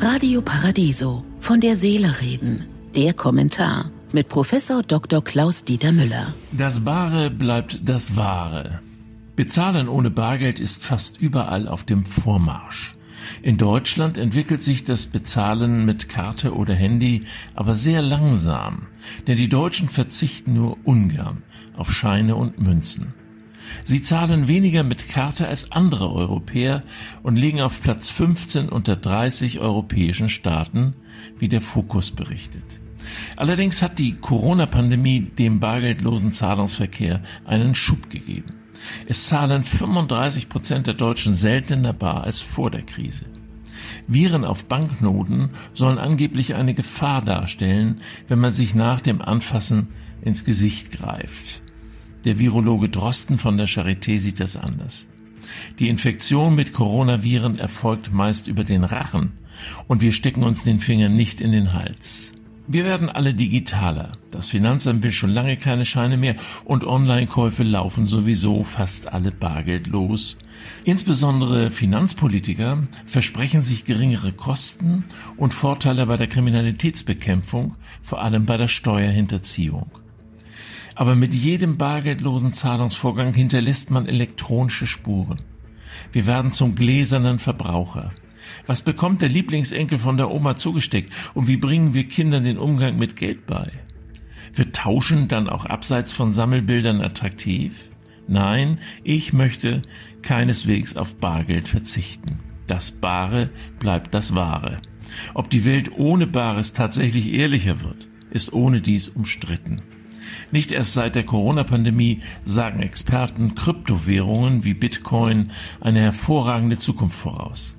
Radio Paradiso. Von der Seele reden. Der Kommentar mit Professor Dr. Klaus Dieter Müller. Das Bare bleibt das Wahre. Bezahlen ohne Bargeld ist fast überall auf dem Vormarsch. In Deutschland entwickelt sich das Bezahlen mit Karte oder Handy aber sehr langsam, denn die Deutschen verzichten nur ungern auf Scheine und Münzen. Sie zahlen weniger mit Karte als andere Europäer und liegen auf Platz 15 unter 30 europäischen Staaten, wie der Fokus berichtet. Allerdings hat die Corona-Pandemie dem bargeldlosen Zahlungsverkehr einen Schub gegeben. Es zahlen 35 Prozent der Deutschen seltener bar als vor der Krise. Viren auf Banknoten sollen angeblich eine Gefahr darstellen, wenn man sich nach dem Anfassen ins Gesicht greift. Der Virologe Drosten von der Charité sieht das anders. Die Infektion mit Coronaviren erfolgt meist über den Rachen und wir stecken uns den Finger nicht in den Hals. Wir werden alle digitaler. Das Finanzamt will schon lange keine Scheine mehr und Online-Käufe laufen sowieso fast alle bargeldlos. Insbesondere Finanzpolitiker versprechen sich geringere Kosten und Vorteile bei der Kriminalitätsbekämpfung, vor allem bei der Steuerhinterziehung. Aber mit jedem bargeldlosen Zahlungsvorgang hinterlässt man elektronische Spuren. Wir werden zum gläsernen Verbraucher. Was bekommt der Lieblingsenkel von der Oma zugesteckt und wie bringen wir Kindern den Umgang mit Geld bei? Wird Tauschen dann auch abseits von Sammelbildern attraktiv? Nein, ich möchte keineswegs auf Bargeld verzichten. Das Bare bleibt das Wahre. Ob die Welt ohne Bares tatsächlich ehrlicher wird, ist ohne dies umstritten. Nicht erst seit der Corona-Pandemie sagen Experten Kryptowährungen wie Bitcoin eine hervorragende Zukunft voraus.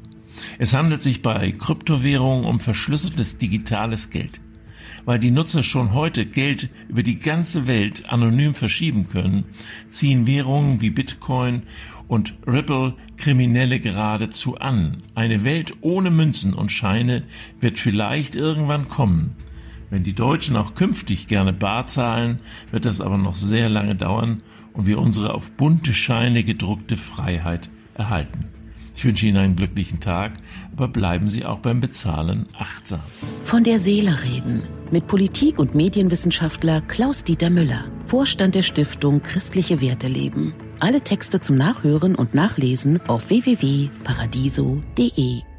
Es handelt sich bei Kryptowährungen um verschlüsseltes digitales Geld. Weil die Nutzer schon heute Geld über die ganze Welt anonym verschieben können, ziehen Währungen wie Bitcoin und Ripple Kriminelle geradezu an. Eine Welt ohne Münzen und Scheine wird vielleicht irgendwann kommen. Wenn die Deutschen auch künftig gerne bar zahlen, wird das aber noch sehr lange dauern und wir unsere auf bunte Scheine gedruckte Freiheit erhalten. Ich wünsche Ihnen einen glücklichen Tag, aber bleiben Sie auch beim Bezahlen achtsam. Von der Seele reden mit Politik- und Medienwissenschaftler Klaus-Dieter Müller, Vorstand der Stiftung Christliche Werte leben. Alle Texte zum Nachhören und Nachlesen auf www.paradiso.de.